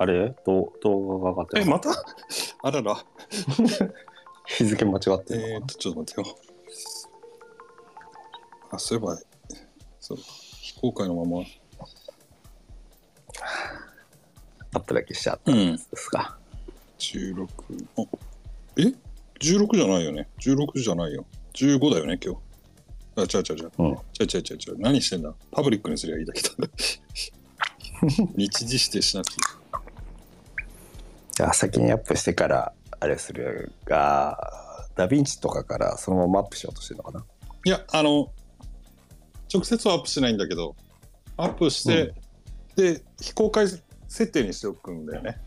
あれ？ど動画が上がってえ、るまた？あらら。日付間違ってるのかえーっと、ちょっと待ってよ。あ、そういえば、そう、非公開のまま。アップだけしちゃったんん。ですか？16。あえ ?16 じゃないよね。16じゃないよ。15だよね、今日。あ、違う違う違う。うん。違う違う違う違う。何してんだ？パブリックにすりゃいいだけだ。日時指定しなくていい。じゃあ先にアップしてからあれするが、ダヴィンチとかからそのままアップしようとしてるのかな？いや、あの、直接はアップしないんだけど、アップして、で、非公開設定にしておくんだよね。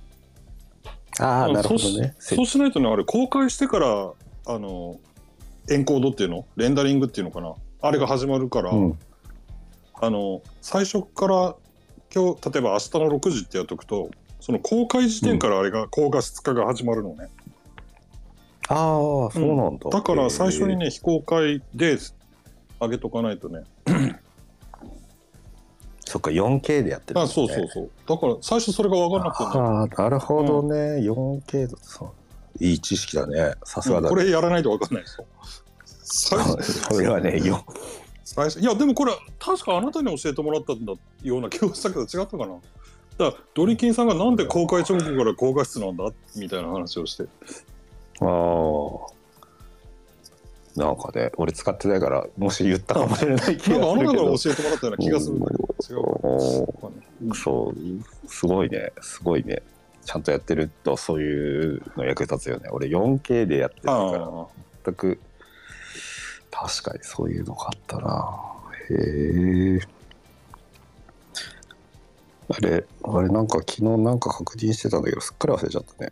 ああ、なるほどね。しそうしないとね、あれ、公開してから、あの、エンコードっていうの？レンダリングっていうのかな？あれが始まるから、うん。あの、最初から、今日、例えば明日の6時ってやっとくと、その公開時点からあれが、高画質化が始まるのね。ああ、そうなんだ。だから最初にね、非公開で上げとかないとね。えー。そっか、4K でやってる、あ、そうそうそう。だから最初それが分からなくてね。ああ、なるほどね。4K だそう。いい知識だね。さすがだ、こね。れやらないと分かんないですよ。最初それはね、よ最初いやでもこれ確かあなたに教えてもらったんだような気がしたけど違ったかなだからドリキンさんがなんで公開直後から高画質なんだみたいな話をしてああ。なんかね、俺使ってないから、もし言ったかもしれない気なんかあなたから。教えてもらったような気がするんだけど違うそう、すごいね、すごいね。ちゃんとやってるとそういうの役立つよね。俺 4K でやってるから、あ全く、確かにそういうのがあったな。へえ。あれ、あれなんか昨日なんか確認してたんだけど、すっかり忘れちゃったね。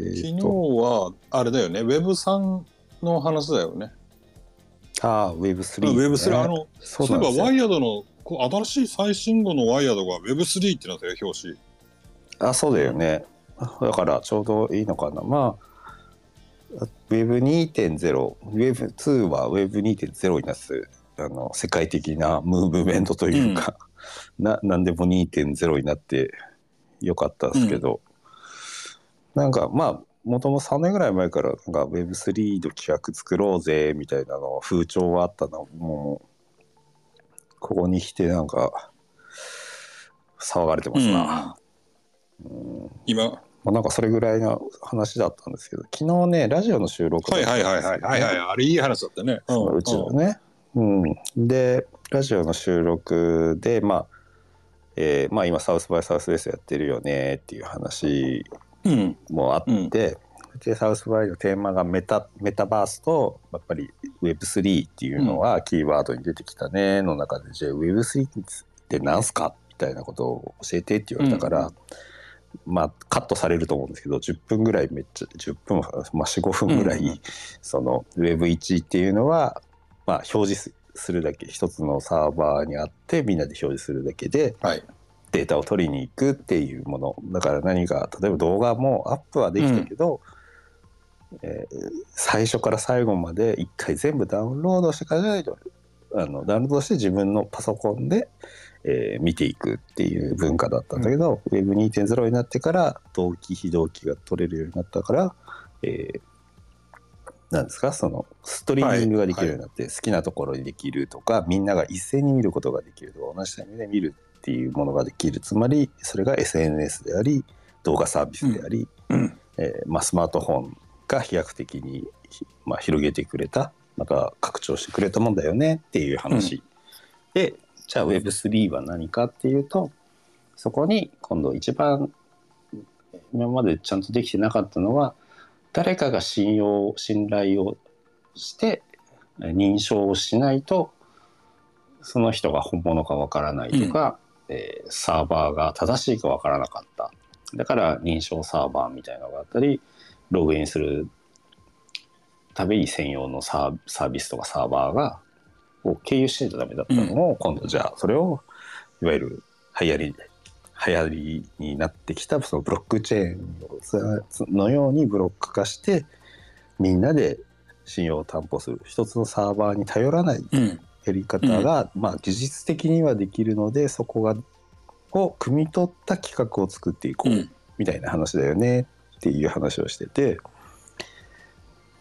え昨日はあれだよね Web3 の話だよねああ、Web3、ね。Web3 あのそそうういえばワイヤードのこう新しい最新号のワイヤードが Web3 ってなったよ表紙あ、そうだよね。だからちょうどいいのかな。まあ、Web2.0、Web2 は Web2.0 になすあの世界的なムーブメントというか、な何でも2.0になってよかったですけど、なんかまあ、もともと3年ぐらい前からなんか Web3 の企画作ろうぜみたいなの風潮はあったのもうここに来てなんか騒がれてますな。うん。今？まあ、なんかそれぐらいの話だったんですけど昨日ねラジオの収録だはいはいはいはい。はいはいあれいい話だったね。そのうちのね。うん、でラジオの収録でまあ、えーまあ、今サウスバイサウスウェストやってるよねっていう話うん。もあって、でサウスバイのテーマがメタメタバースとやっぱり Web3 っていうのはキーワードに出てきたねの中で、じゃあ Web3 って何すかみたいなことを教えてって言われたから、まあカットされると思うんですけど10分ぐらいめっちゃ10分、まあ、45分ぐらい、うんうんその Web1 っていうのは、まあ、表示するだけ一つのサーバーにあってみんなで表示するだけではい。データを取りに行くっていうもの。だから何か例えば動画もアップはできたけど、えー最初から最後まで一回全部ダウンロードしてからじゃないとあのダウンロードして自分のパソコンで、えー見ていくっていう文化だったんだけど、Web2.0 になってから同期非同期が取れるようになったから、えーなんですか？そのストリーミングができるようになって、好きなところにできるとかみんなが一斉に見ることができるとか同じタイミングで見るっていうものができる。つまりそれが SNS であり動画サービスであり、うんえーまあ、スマートフォンが飛躍的に、ひまあ、広げてくれたまた拡張してくれたもんだよねっていう話、でじゃあ Web3 は何かっていうとそこに今度一番今までちゃんとできてなかったのは誰かが信用信頼をしてえー認証をしないとその人が本物かわからないとか、えーサーバーが正しいかわからなかった。だから認証サーバーみたいなのがあったりログインするために専用のサーサービスとかサーバーがを経由しないとダメだったのを、今度じゃあそれをいわゆる流行り流行りになってきたそのブロックチェーンのようにブロック化してみんなで信用を担保する。一つのサーバーに頼らないうん。やり方が、まあ技術的にはできるのでそこがを汲み取った企画を作っていこうっみたいな話だよねっていう話をしてて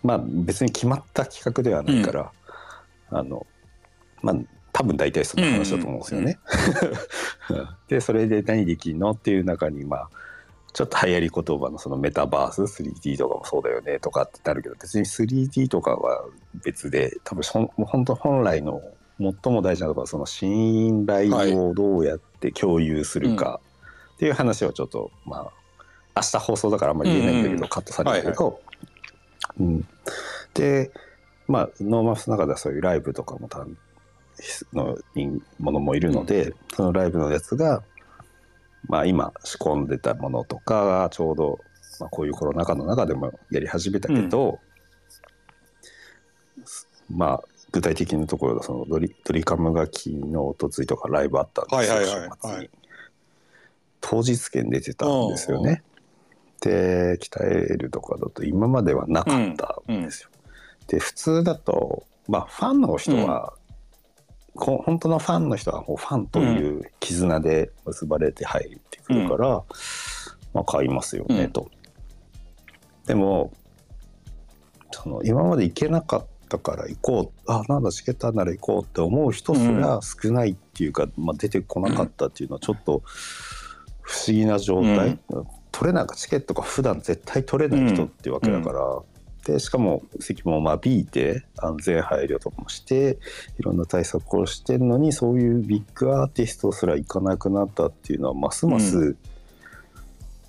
まあ別に決まった企画ではないから、あのまあ多分大体そんな話だと思うんですよね。でそれで何できんのっていう中にまあちょっと流行り言葉のそのメタバース 3D とかもそうだよねとかってなるけど別に 3D とかは別で多分本当本来の最も大事なところはその信頼をどうやって共有するかっていう話をちょっとまあ明日放送だからあんまり言えないんだけどカットされるけど、うん、でまあノーマスの中ではそういうライブとかもたんの人ものもいるので、そのライブのやつが、まあ、今仕込んでたものとかがちょうど、まあ、こういうコロナ禍の中でもやり始めたけど、まあ具体的なところでそのドリドリカムが昨日おとついとかライブあったんですよ、はいはいはいはい。当日券出てたんですよね。で鍛えるとかだと今まではなかったんですよ。で普通だとまあファンの人は、こ本当のファンの人はこうファンという絆で結ばれて入ってくるから、まあ買いますよね、うん。と。でもその今まで行けなかったから行こうあなんだチケットなら行こうって思う人すら少ないっていうか、まあ、出てこなかったっていうのはちょっと不思議な状態、取れなんかチケットが普段絶対取れない人っていうわけだから、でしかも席も間引いて安全配慮とかもしていろんな対策をしてるのにそういうビッグアーティストすら行かなくなったっていうのはますます、う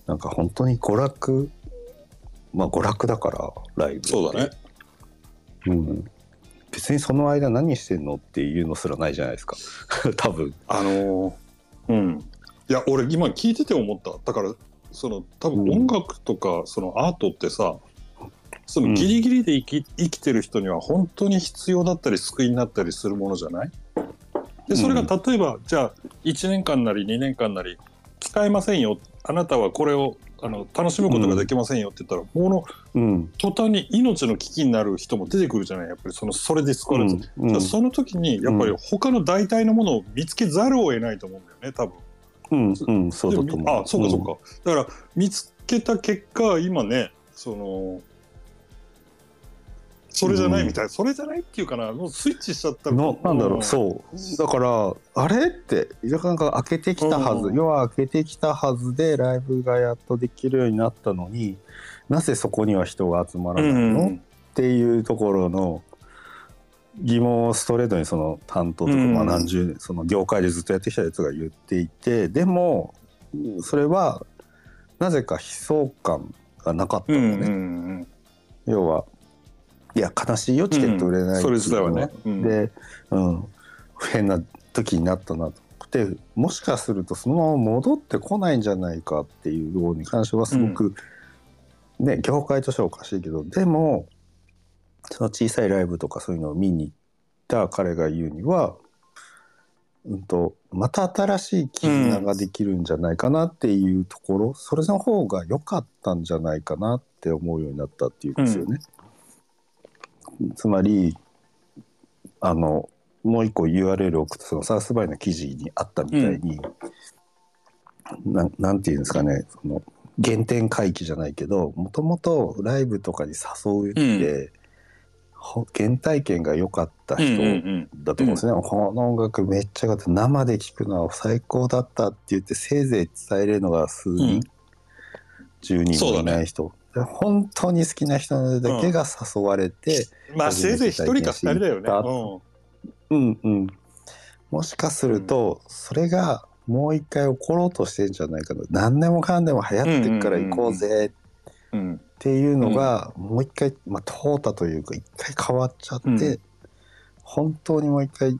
なんか本当に娯楽まあ娯楽だからライブそうだね。うん、別にその間何してんのっていうのすらないじゃないですか 多分あのーうん。いや、俺今聞いてて思った。だから、その多分音楽とか、そのアートってさ、そのギリギリで生き,、生きてる人には本当に必要だったり救いになったりするものじゃない？でそれが例えば、じゃあ1年間なり2年間なり使えませんよ。あなたはこれをあの楽しむことができませんよって言ったら、ものうん。途端に命の危機になる人も出てくるじゃない？やっぱりそのそれで救われる、うん。じゃあその時にやっぱり他の代替のものを見つけざるを得ないと思うんだよね多分。うん。うん。そうだと思う。あそうかそうか、だから見つけた結果今ねそのそれじゃないみたい、それじゃないっていうかな。もうスイッチしちゃった。らのなんだろう。うそう。だからあれってなんか開けてきたはず、うん。要は開けてきたはずでライブがやっとできるようになったのになぜそこには人が集まらうないの、ん。っていうところの疑問をストレートにその担当とか、うん。まあ何十年その業界でずっとやってきたやつが言っていてでもそれはなぜか悲壮感がなかったのね、うんうんうん。要はいや悲しいよチケット売れないうのそれ自体はね、うん。で、うん、変な時になったなと。思ってもしかするとそのまま戻ってこないんじゃないかっていうのに関してはすごく、ね業界としてはおかしいけどでもその小さいライブとかそういうのを見に行った彼が言うには、うん、とまた新しい絆ができるんじゃないかなっていうところ、それの方が良かったんじゃないかなって思うようになったっていうんですよね。つまりあのもう一個 URL を送ったそのサウスバイの記事にあったみたいに、なんなんていうんですかねその原点回帰じゃないけどもともとライブとかに誘うって、ほ原体験が良かったうんうん人うん。だと思うんですね、この音楽めっちゃ良かった。生で聴くのは最高だったって言ってせいぜい伝えれるのが数人、うん。10人もいない人、で本当に好きな人だけが誘われて、まあせいぜい一人か二人だよね、うん。うん、もしかするとそれがもう一回起ころうとしてんじゃないかな何でもかんでも流行ってっから行こうぜ。うんうんっていうのがもう一回、まあ、淘汰というか一回変わっちゃって、うん。本当にもう一回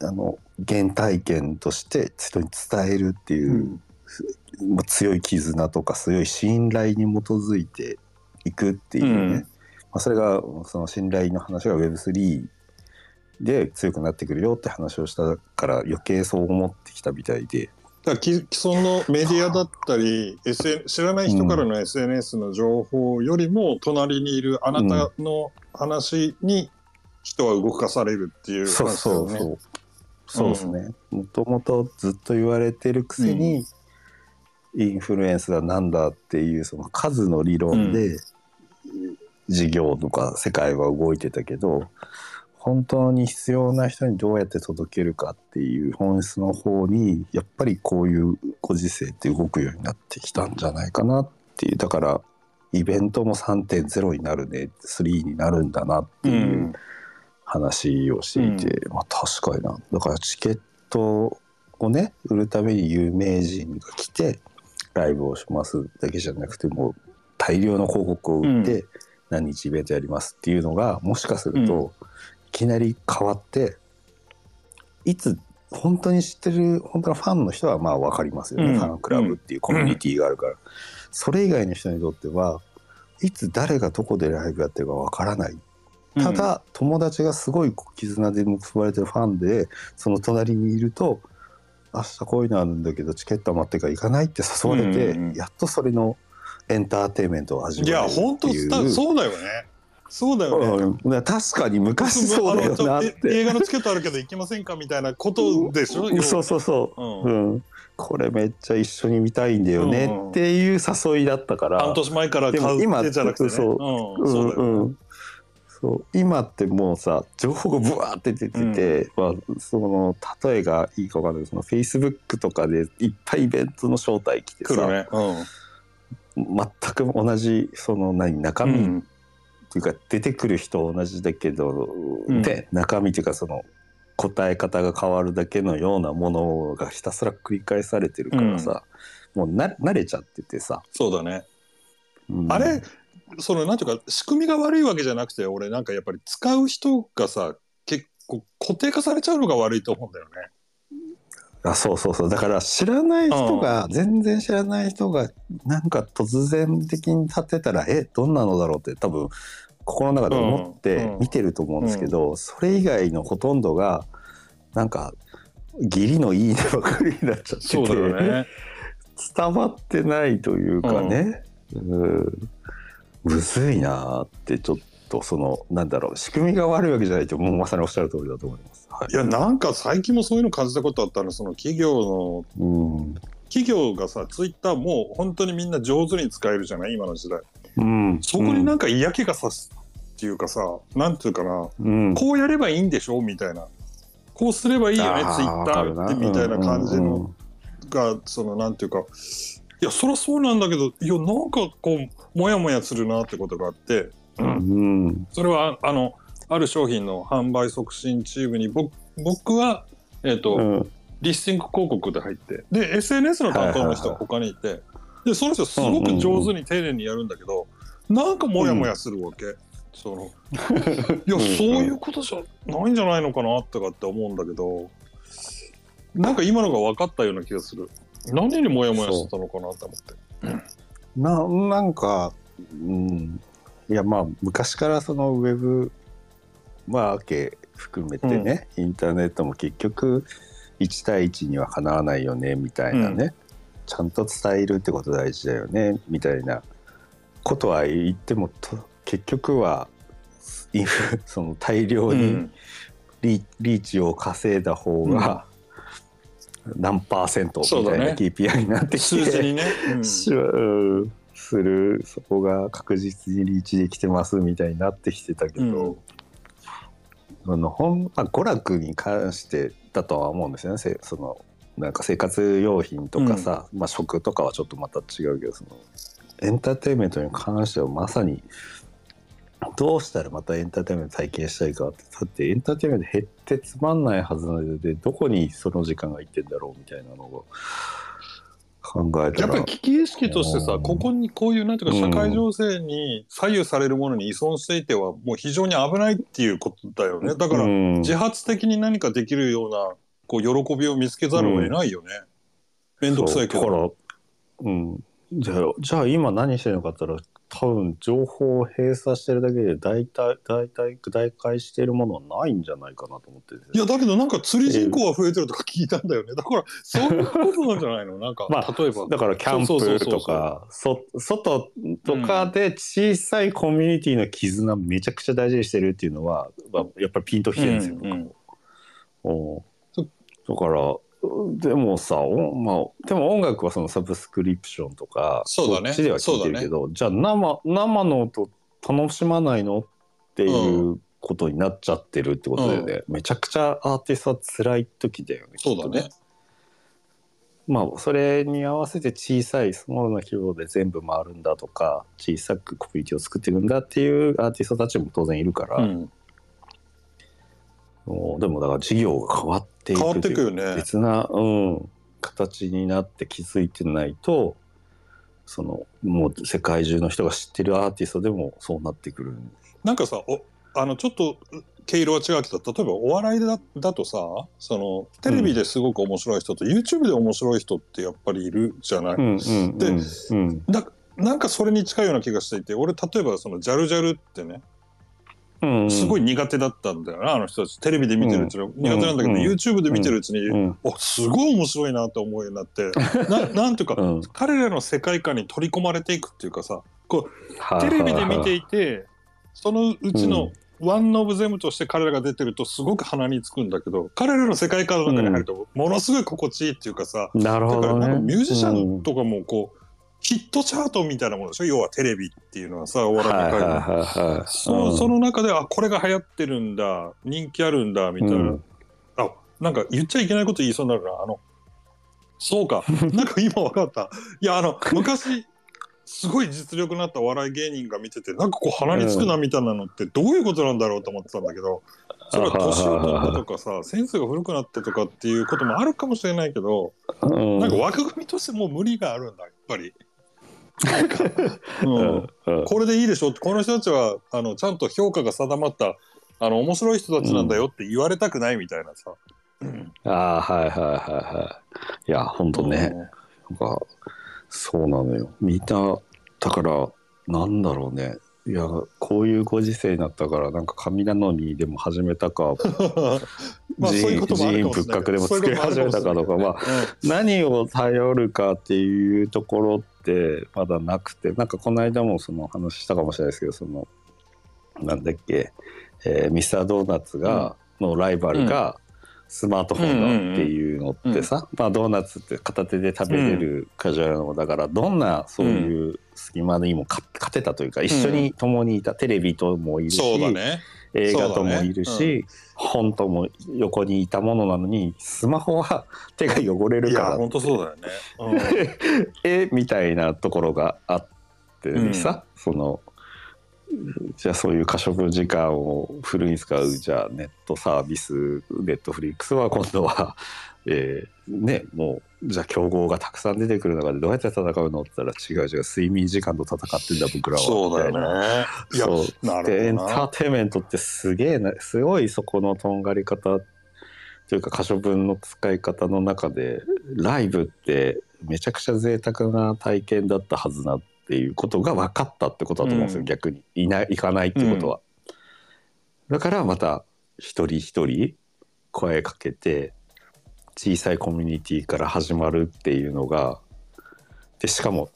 あの原体験として人に伝えるっていう強い絆とか強い信頼に基づいていくっていうね、うんまあ、それがその信頼の話が Web3 で強くなってくるよって話をしたから余計そう思ってきたみたいで。だ既既存のメディアだったり、SN、知らない人からの SNS の情報よりも隣にいるあなたの話に人は動かされるっていうそう話だよね。そうそう。そうですね。もともとずっと言われてるくせに、インフルエンスだなんだっていうその数の理論で事業とか世界は動いてたけど、本当に必要な人にどうやって届けるかっていう本質の方にやっぱりこういうご時世って動くようになってきたんじゃないかなっていう。だからイベントも3.0になるね3になるんだなっていう話をしていて、まあ確かにな。だからチケットをね売るために有名人が来てライブをしますだけじゃなくてもう大量の広告を売って何日イベントやりますっていうのがもしかするといきなり変わっていつ本当に知ってる本当のファンの人はまあ分かりますよね、うん。ファンクラブっていうコミュニティがあるから、それ以外の人にとってはいつ誰がどこでライブやってるか分からない。ただ、友達がすごい絆で結ばれてるファンでその隣にいると明日こういうのあるんだけどチケット余ってるから行かないって 誘われて、うんうんやっとそれのエンターテインメントを味いやわえるっていう。本当そうだよね。そうだよね、うん、確かに昔そうだよなって。映画のチケットあるけど行きませんかみたいなことでしょ、要はそうそうそう、ううん。これめっちゃ一緒に見たいんだよねうんっていう誘いだったから、半年前から買うってじゃなくてね。そううん、そうだよね、んうんそう今ってもうさ情報がブワーって出てて、まあ、その例えがいいか分かんない。けどそのフェイスブックとかでいっぱいイベントの招待来てさ、来るね、全く同じその何中身うん。っていうか出てくる人同じだけど、うん。で中身っていうかその答え方が変わるだけのようなものがひたすら繰り返されてるからさ、もうな慣れちゃっててさ、そうだね、うん。あれそのなんていうか仕組みが悪いわけじゃなくて俺なんかやっぱり使う人がさ結構固定化されちゃうのが悪いと思うんだよね。あそうそう。そうだから知らない人が、全然知らない人がなんか突然的に立ってたらえどんなのだろうって多分心の中で思ってうんうん見てると思うんですけど、それ以外のほとんどがなんか義理のいいねばかりになっちゃっててね。伝わってないというかね、うん、むずいなーってちょっとそのなんだろう仕組みが悪いわけじゃないともうまさにおっしゃる通りだと思います。はい。いやなんか最近もそういうの感じたことあったのその企業のうん。企業がさツイッターもう本当にみんな上手に使えるじゃない今の時代。うん、そこになんか嫌気がさすっていうかさ、なんていうかなうん、こうやればいいんでしょみたいな。こうすればいいよねツイッターってみたいな感じのがそのなんていうかいやそりゃそうなんだけどいやなんかこうモヤモヤするなってことがあって、うん。うんそれはあのある商品の販売促進チームに僕僕は、えーとうん。リスティング広告で入って。で SNS の担当の人が他にいて、でその人すごく上手に丁寧にやるんだけど、なんかモヤモヤするわけ。その いやそういうことじゃないんじゃないのかなとかって思うんだけどなんか今のが分かったような気がする何にモヤモヤしてたのかなと思って。ななんか、うん、いやまあ昔からそのウェブマーケ含めてね、インターネットも結局1対1にはかなわないよねみたいなね、うちゃんと伝えるってこと大事だよねみたいな。ことは言ってもと結局は その大量にリ,、リーチを稼いだ方が何パーセントみたいな KPI になってきて、数字にね、うん。するそこが確実にリーチできてますみたいになってきてたけど、あのほんまあ、娯楽に関してだとは思うんですよね。せそのなんか生活用品とかさ、まあ、食とかはちょっとまた違うけどそのエンターテインメントに関してはまさにどうしたらまたエンターテインメント体験したいかってだってエンターテインメント減ってつまんないはずなのでどこにその時間がいってんだろうみたいなのを考えたらやっぱり危機意識としてさうんここにこういうなんていうか社会情勢に左右されるものに依存していてはもう非常に危ないっていうことだよねだからうん自発的に何かできるようなこう喜びを見つけざるを得ないよね。めんどくさいけど。から、うん。じゃあ、じゃあ今何してるのかって言ったら、多分情報を閉鎖してるだけで大体、大体、大解してるものはないんじゃないかなと思っていやだけどなんか釣り人口が増えてるとか聞いたんだよね。だからそういうことなんじゃないの？なんか、まあ例えば。だからキャンプとか、そ外とかで小さいコミュニティの絆めちゃくちゃ大事にしてるっていうのは、まあ、やっぱりピンときてるんですよ、うんうん。だから、でもさ、おまあ、でも音楽はそのサブスクリプションとか、そうだねっちでは聞いてるけど、じゃあ生、生の音楽しまないのっていうことになっちゃってるってことだよね。めちゃくちゃアーティストは辛い時だよね。そうだね。まあ、それに合わせて小さいスモールな規模で全部回るんだとか、小さくコミュニティを作っていくんだっていうアーティストたちも当然いるから、うん、もうでもだから事業が変わっていく変わっていくね。別な、うん、形になって気づいてないとそのもう世界中の人が知ってるアーティストでもそうなってくる。なんかさおあのちょっと毛色は違うけど例えばお笑いだだとさそのテレビですごく面白い人と、YouTube で面白い人ってやっぱりいるじゃない、うんうんでうんうん。だなんかそれに近いような気がしていて俺例えばそのジャルジャルってねうんすごい苦手だったんだよなあの人たち。テレビで見てるうちに苦手なんだけど、うん。YouTube で見てるうちに、うん。おすごい面白いなと思うようになって。な なんていうか、うん。彼らの世界観に取り込まれていくっていうかさこうはあテレビで見ていいてそのうちのワンオブゼムとして彼らが出てるとすごく鼻につくんだけど彼らの世界観の中に入るとものすごい心地いいっていうかさ、なるだからほどねなんかミュージシャンとかもこう、ヒットチャートみたいなものでしょ？要はテレビっていうのはさお笑いの界はいはい。のはいはい。そその中であこれが流行ってるんだ人気あるんだみたいな、うん。あなんか言っちゃいけないこと言いそうになるな。あのそうか。なんか今分かった。いやあの昔すごい実力のあったお笑い芸人が見ててなんかこう鼻につくなみたいなのってどういうことなんだろうと思ってたんだけどそれは年を取ったとかさセンスが古くなったとかっていうこともあるかもしれないけどうん。なんか枠組みとしてもう無理があるんだやっぱり。これでいいでしょ？ってこの人たちはあのちゃんと評価が定まったあの面白い人たちなんだよって言われたくないみたいなさ。ああはいはいはいはいい。や本当ね、なんかそうなのよ。みんなだからなんだろうね。いやこういうご時世になったからなんか神頼みでも始めたか まあそういうこともあるかもしれない。人員仏閣でも作り始めたかとかまあ何を頼るかっていうところってまだなくてなんかこの間もその話したかもしれないですけどそのなんだっけ、えーミスタードーナツが、のライバルがスマートフォンだっていうのってさ、まあ、ドーナツって片手で食べれるカジュアルのだからどんなそういう隙間にも勝勝てたというか一緒に共にいたテレビともいるし、そうだね。映画ともいるそうだし、本とも横にいたものなのにスマホは手が汚れるいやから本当そうだよね。えみたいなところがあってさ、そのじゃあそういう可処分時間をフルに使うじゃあネットサービスネットフリックスは今度は、えーねもうじゃあ競合がたくさん出てくる中でどうやって戦うのって言ったら違う違う睡眠時間と戦ってんだ僕らはそうだよね。いやそうなでエンター。テインメントってすげえなすごいそこのとんがり方というか可処分の使い方の中でライブってめちゃくちゃ贅沢な体験だったはずなっていうことが分かったってことだと思うんですよ、うん逆にいない行かないってことは。だからまた一人一人声かけて小さいコミュニティから始まるっていうのがでしかも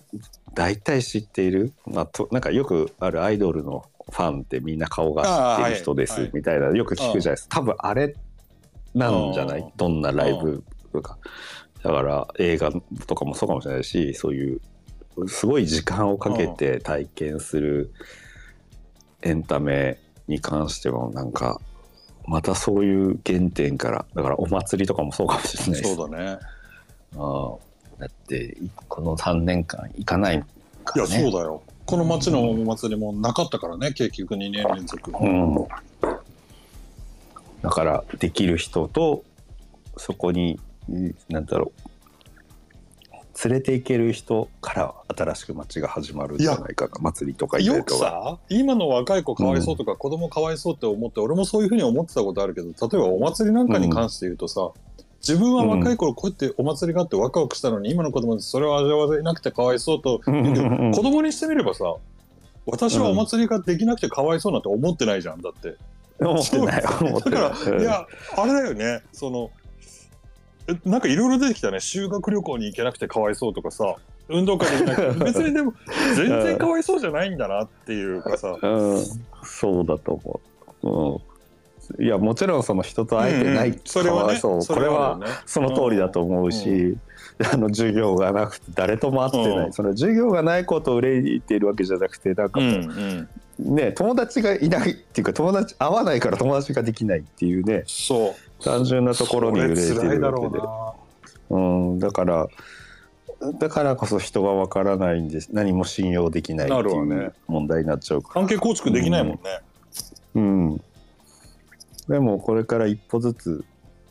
大体知っている、まあ、となんかよくあるアイドルのファンってみんな顔が知ってる人ですみたいなよく聞くじゃないですか。多分あれなんじゃなうん。いどんなライブとかだから映画とかもそうかもしれないしそういうすごい時間をかけて体験するエンタメに関してはなんかまたそういう原点からだからお祭りとかもそうかもしれないですそうだね。あーだっていこの3年間行かないかいやらねそうだよ。この町のお祭りもなかったからね結局2年連続。うん、だからできる人とそこにうんなんだろう連れて行ける人から新しく街が始まるんじゃないかな。祭りとかイベよくントが。さ今の若い子かわいそうとか、子供かわいそうって思って俺もそういうふうに思ってたことあるけど例えばお祭りなんかに関して言うとさ、自分は若い頃こうやってお祭りがあってワクワクしたのに今の子供ってそれを味わわなくてかわいそうとうんうんうん。子供にしてみればさ私はお祭りができなくてかわいそうなんて思ってないじゃんだって。思ってない。だから、いやあれだよね。そのえなんかいろいろ出てきたね。修学旅行に行けなくてかわいそうとかさ。運動会できなくて 別にでも全然かわいそうじゃないんだなっていうかさ。うん、そうだと思う。うん。いやもちろんその人と会えてないうんそれはね。そう。これはね。その通りだと思うし、あの授業がなくて誰とも会ってない、うん。その授業がないことを憂いているわけじゃなくてなんかうもんうん。うね、友達がいないっていうか友達会わないから友達ができないっていうね。そう単純なところに憂いてるわけでうん、だからだからこそ人がわからないんです。何も信用できないっていう問題になっちゃうから。関係構築できないもんね、うん、でもこれから一歩ずつ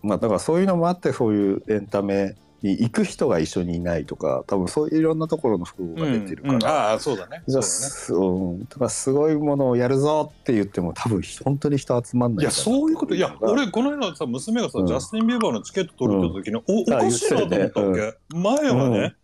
まあだからそういうのもあってそういうエンタメに行く人が一緒にいないとか多分そういういろんなところの不幸が出てるから、うんうん。ああそうだね。じゃあそうだね。すうん、だからすごいものをやるぞって言っても多分本当に人集まんないいやそういうこと。いや俺この間さ娘がさ、うん。ジャスティン・ビーバーのチケット取るって時に、おおあかしいなと思ったわけ、前はね、うん。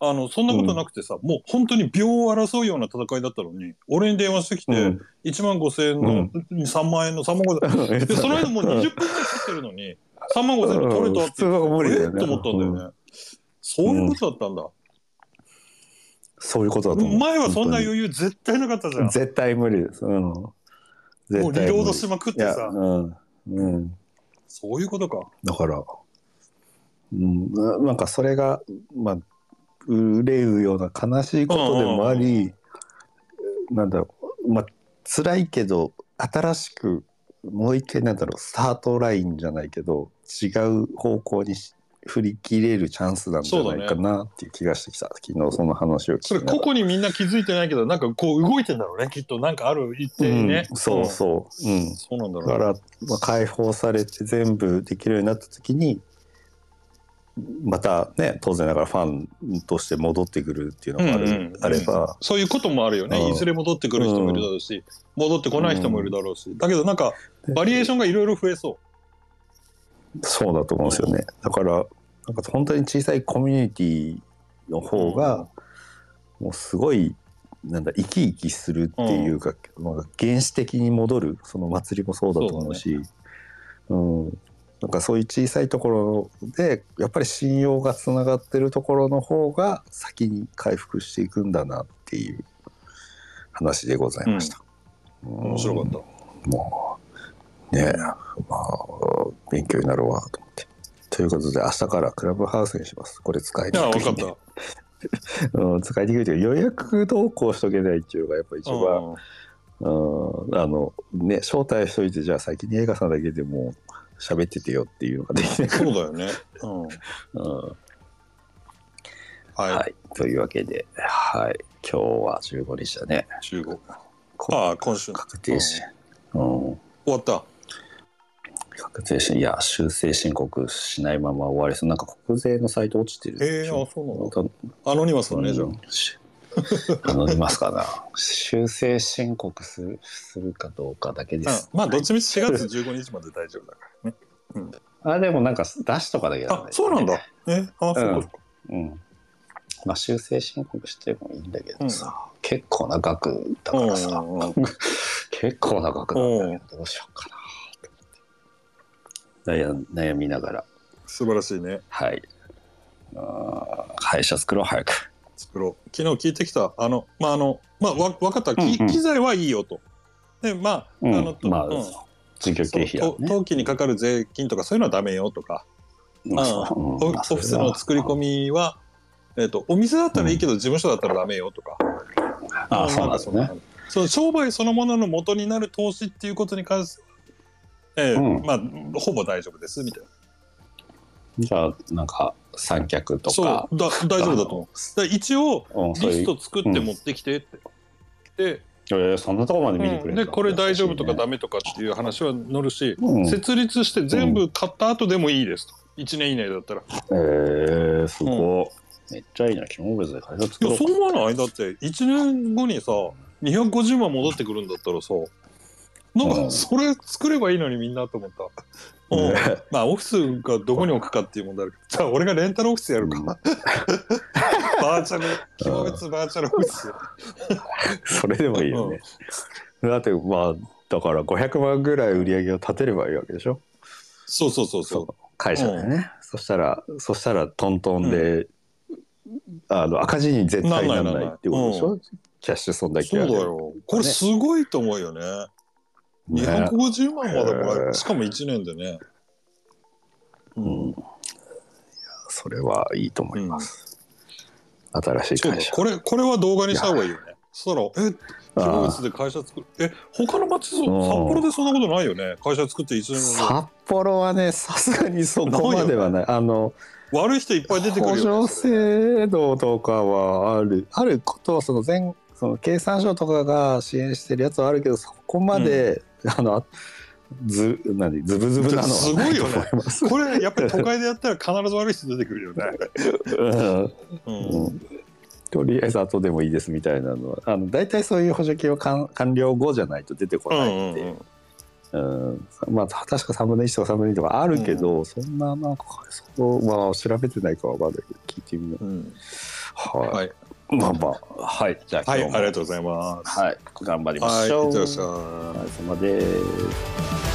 あのそんなことなくてさ、もう本当に秒を争うような戦いだったのに俺に電話してきて、うん。1万5千円の、3万円の3万5千。円でその間もう20分ぐらい経ってるのに 3万5千円で取れたってうん普通は無理だよね。と思ったんだよね、そういうことだったんだ、そういうことだと思う。前はそんな本余裕絶対なかったじゃん。絶対無理です、うん、も絶対無理。うリロードしまくってさ。うん。うん。そういうことか。だから、うん、ななんかそれが、まあ、憂うような悲しいことでもあり、なんだろう、まあ、辛いけど、新しく、もう一回なんだろう、スタートラインじゃないけど、違う方向にし振り切れるチャンスなんじゃないかなっていう気がしてきた。昨日その話を聞きそれ個々にみんな気づいてないけどなんかこう動いてんだろうねきっと。なんかある一定にね、うん、そうそう。うん。そうなんだろうだから、まあ、解放されて全部できるようになった時にまたね当然ながらファンとして戻ってくるっていうのがある、うんうんあれば、そういうこともあるよね、うん。いずれ戻ってくる人もいるだろうし、戻ってこない人もいるだろうし、だけどなんかバリエーションがいろいろ増えそそうだと思うんですよね。だからなんか本当に小さいコミュニティの方が、もうすごいなんだ生き生きするっていうか、まあ、原始的に戻るその祭りもそうだと思うし。うん、なんかそういう小さいところでやっぱり信用がつながってるところの方が先に回復していくんだなっていう話でございました。う面白かった、もうねえまあ勉強になるわと思って。ということで明日からクラブハウスにします。これ使いにくいんで分かっ うん、使いにくいというか予約投稿しとけないっていうのがやっぱ一た、番、うん、あのね招待しといてじゃあ先に映画さんだけでも喋っててよっていうのができない。かそうだよね、うん、ら、うん。はい、はい、というわけで、はい、今日は15日だね。中国こああ今週。確定し、うん、終わった確定し、いや、修正申告しないまま終わりそう。なんか国税のサイト落ちてるへえあそうなのアノニマスだねじゃあ、あの、いますかな。修正申告するするかどうかだけです。うんまあどっちみち4月15日まで大丈夫だからねうんあ、でもなんか出しとかだけだ、ねあそうなんだえあそうかそうか、うん。まあ修正申告してもいいんだけどさ、うん結構な額だからさ、うんうんうん結構な額なんだけど、どうしようかな悩悩みながら、素晴らしいね。はい。あー会社作ろう、早く。作ろう。昨日聞いてきたあのまああのまあわ分かった、きうんうん。機材はいいよと。でまあ、うん。あのとまあうん。事業経費やそうと登記にかかる税金とかそういうのはダメよとか、まあオオフィスの作り込みは、えっとお店だったらいいけど事務所だったらダメよとか、ああ、そうなんかですね。その商売そのものの元になる投資っていうことに関して、えーうん。まあほぼ大丈夫ですみたいな。じゃあ、なんか、三脚とそかう。だ大丈夫だと思う。だから一応うん、そういうリスト作って持ってきてって、でえーそんなとこまで見にくれるんだ。でこれ大丈夫とかダメとかっていう話は載るし、うん。設立して全部買った後でもいいですと。1年以内だったら。えー、すごい。めっちゃいいな、キモベズで会社作ろやそう思わない？だって1年後にさ250万戻ってくるんだったらさなんうん。かそれ作ればいいのにみんなと思った、うん。ねまあオフィスがどこに置くかっていう問題あるけど。じゃあ俺がレンタルオフィスやるか、うん。バーチャルキモ別バーチャルオフィス。それでもいいよね。だって、まあ、だから500万ぐらい売り上げを立てればいいわけでしょ？そうそうそうそそう。会社でね。そしたら、そしたらトントンで、あの赤字に絶対ならないってことでしょ？キャッシュそんだうそうだけあるよ。これすごいと思うよねね。250万までもらえへえる。しかも1年でね。うん、いやそれはいいと思います、新しい会社。これ、これは動画にした方がいいよね。そしたら、え、広別で会社作る。え、他の町、札幌でそんなことないよね。会社作って1年札幌はねさすがにそこまではない。あの後悪い人いっぱい出てく補るよ、助ね。制度とかはある。あることはその全その経産省とかが支援してるやつはあるけどそこまで、あのず何ズブズブなのはすごいよね。これ、やっぱり都会でやったら必ず悪い人出てくるよね。うん。う。うん。んとりあえず後でもいいですみたいなのは。あの大体そういう補助金は完完了後じゃないと出てこうんないんで、うん。まあ確か3分の1とか3分の2とかあるけど、そんななんかそうまあ調べてないかわかんないけど聞いてみよう、うん。はい、はい。まあまあ。はい。じゃあはい、ありがとうございます。はい。頑張りまはい、しょう、いってらっしゃい。お疲れ様です